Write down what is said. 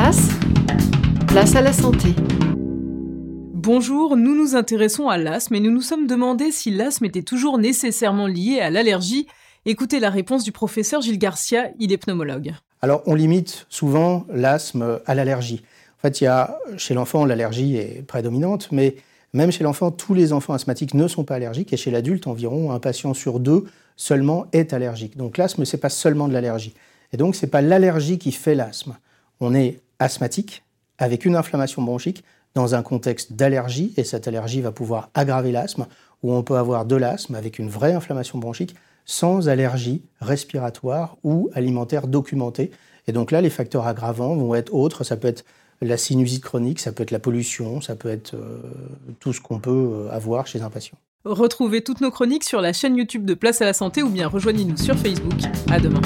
Place, place à la santé. Bonjour, nous nous intéressons à l'asthme et nous nous sommes demandé si l'asthme était toujours nécessairement lié à l'allergie. Écoutez la réponse du professeur Gilles Garcia, il est pneumologue. Alors on limite souvent l'asthme à l'allergie. En fait, il y a, chez l'enfant, l'allergie est prédominante, mais même chez l'enfant, tous les enfants asthmatiques ne sont pas allergiques, et chez l'adulte, environ un patient sur deux seulement est allergique. Donc l'asthme, ce n'est pas seulement de l'allergie. Et donc, ce n'est pas l'allergie qui fait l'asthme. On est asthmatique avec une inflammation bronchique dans un contexte d'allergie, et cette allergie va pouvoir aggraver l'asthme, ou on peut avoir de l'asthme avec une vraie inflammation bronchique sans allergie respiratoire ou alimentaire documentée. Et donc là, les facteurs aggravants vont être autres. Ça peut être la sinusite chronique, ça peut être la pollution, ça peut être euh, tout ce qu'on peut euh, avoir chez un patient. Retrouvez toutes nos chroniques sur la chaîne YouTube de Place à la Santé ou bien rejoignez-nous sur Facebook. À demain.